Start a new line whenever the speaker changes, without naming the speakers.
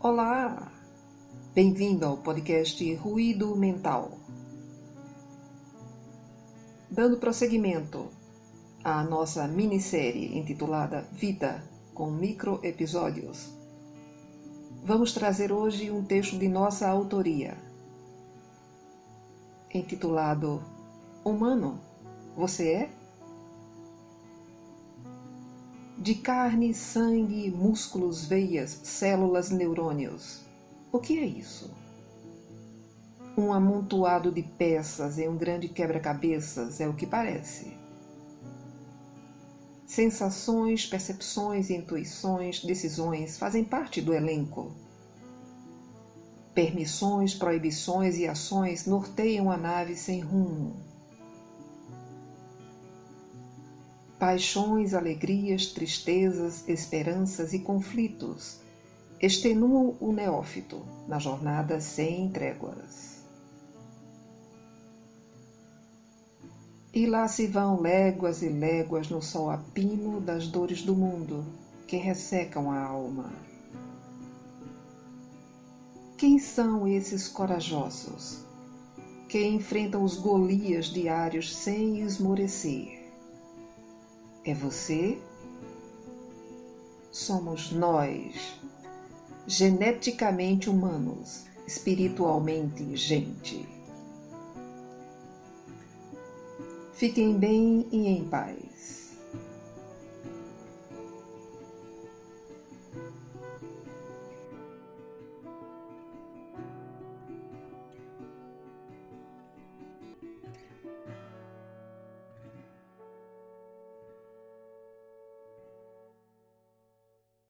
Olá! Bem-vindo ao podcast Ruído Mental. Dando prosseguimento à nossa minissérie intitulada Vida, com micro episódios, vamos trazer hoje um texto de nossa autoria, intitulado Humano, você é? De carne, sangue, músculos, veias, células, neurônios. O que é isso? Um amontoado de peças em um grande quebra-cabeças é o que parece. Sensações, percepções, intuições, decisões fazem parte do elenco. Permissões, proibições e ações norteiam a nave sem rumo. Paixões, alegrias, tristezas, esperanças e conflitos extenuam o neófito na jornada sem tréguas. E lá se vão léguas e léguas no sol a pino das dores do mundo que ressecam a alma. Quem são esses corajosos que enfrentam os Golias diários sem esmorecer? É você? Somos nós, geneticamente humanos, espiritualmente gente. Fiquem bem e em paz.